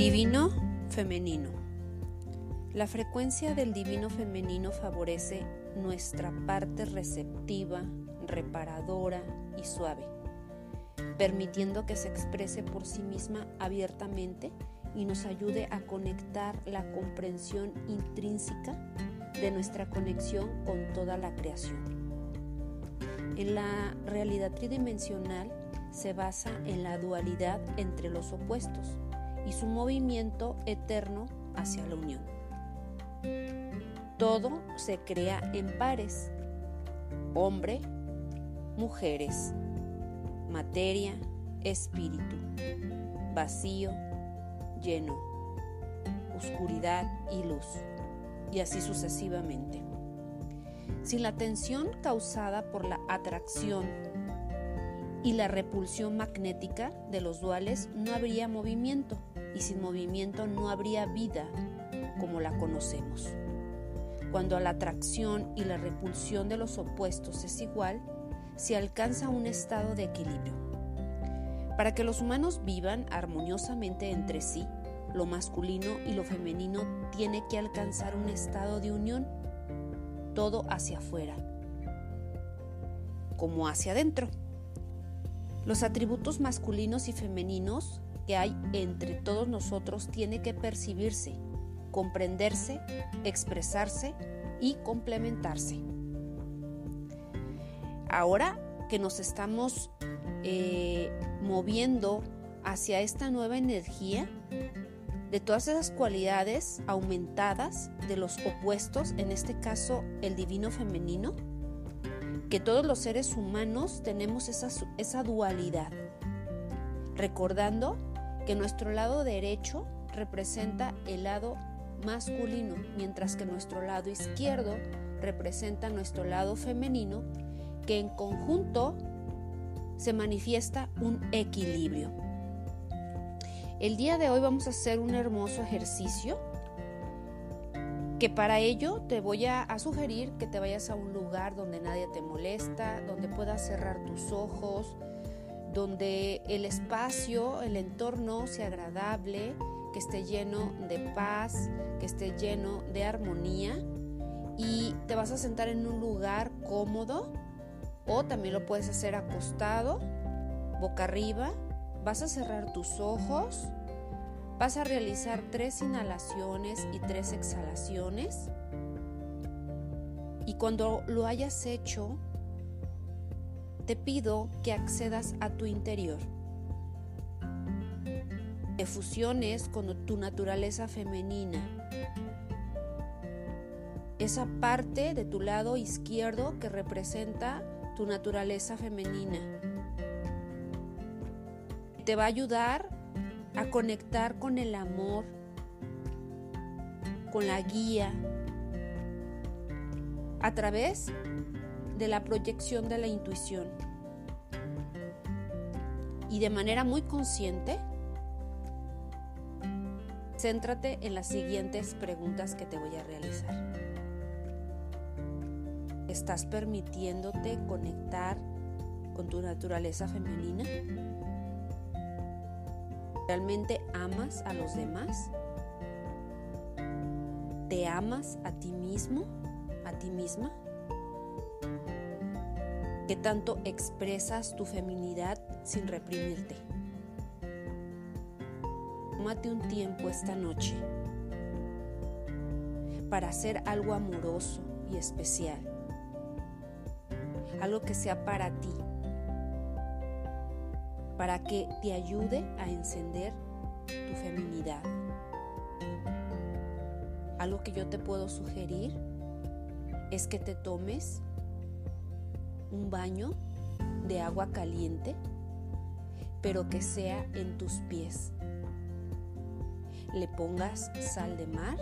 Divino femenino. La frecuencia del divino femenino favorece nuestra parte receptiva, reparadora y suave, permitiendo que se exprese por sí misma abiertamente y nos ayude a conectar la comprensión intrínseca de nuestra conexión con toda la creación. En la realidad tridimensional se basa en la dualidad entre los opuestos y su movimiento eterno hacia la unión. Todo se crea en pares, hombre, mujeres, materia, espíritu, vacío, lleno, oscuridad y luz, y así sucesivamente. Sin la tensión causada por la atracción y la repulsión magnética de los duales no habría movimiento y sin movimiento no habría vida como la conocemos. Cuando la atracción y la repulsión de los opuestos es igual, se alcanza un estado de equilibrio. Para que los humanos vivan armoniosamente entre sí, lo masculino y lo femenino tiene que alcanzar un estado de unión, todo hacia afuera, como hacia adentro. Los atributos masculinos y femeninos que hay entre todos nosotros tiene que percibirse, comprenderse, expresarse y complementarse. Ahora que nos estamos eh, moviendo hacia esta nueva energía, de todas esas cualidades aumentadas de los opuestos, en este caso el divino femenino, que todos los seres humanos tenemos esa, esa dualidad, recordando que nuestro lado derecho representa el lado masculino, mientras que nuestro lado izquierdo representa nuestro lado femenino, que en conjunto se manifiesta un equilibrio. El día de hoy vamos a hacer un hermoso ejercicio que para ello te voy a, sugerir que te vayas a un lugar donde nadie te molesta, donde puedas cerrar tus ojos, donde el espacio, el entorno sea agradable, que esté lleno de paz, que esté lleno de armonía y te vas a sentar en un lugar cómodo o también lo puedes hacer acostado, boca arriba, vas a cerrar tus ojos, vas a realizar tres inhalaciones y tres exhalaciones y cuando lo hayas hecho, te pido que accedas a tu interior te fusiones con tu naturaleza femenina. Esa parte de tu lado izquierdo que representa tu naturaleza femenina. Te va a ayudar a conectar con el amor, con la guía, a través de la proyección de la intuición. Y de manera muy consciente, Céntrate en las siguientes preguntas que te voy a realizar. ¿Estás permitiéndote conectar con tu naturaleza femenina? ¿Realmente amas a los demás? ¿Te amas a ti mismo, a ti misma? ¿Qué tanto expresas tu feminidad sin reprimirte? tómate un tiempo esta noche para hacer algo amoroso y especial. Algo que sea para ti. Para que te ayude a encender tu feminidad. Algo que yo te puedo sugerir es que te tomes un baño de agua caliente, pero que sea en tus pies le pongas sal de mar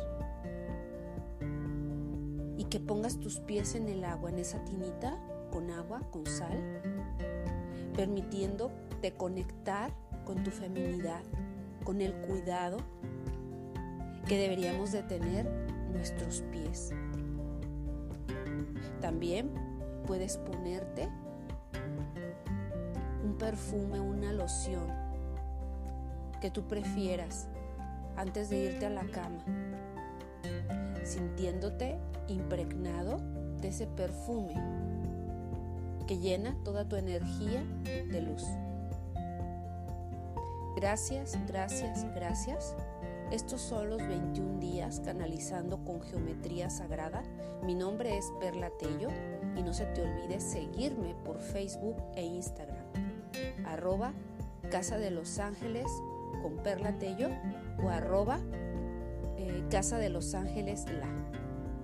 y que pongas tus pies en el agua, en esa tinita con agua, con sal, permitiéndote conectar con tu feminidad, con el cuidado que deberíamos de tener nuestros pies. También puedes ponerte un perfume, una loción que tú prefieras antes de irte a la cama, sintiéndote impregnado de ese perfume que llena toda tu energía de luz. Gracias, gracias, gracias. Estos son los 21 días canalizando con geometría sagrada. Mi nombre es Perla Tello y no se te olvide seguirme por Facebook e Instagram. Arroba Casa de los Ángeles con Perla Tello o arroba eh, Casa de los Ángeles La.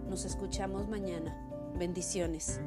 Nos escuchamos mañana. Bendiciones.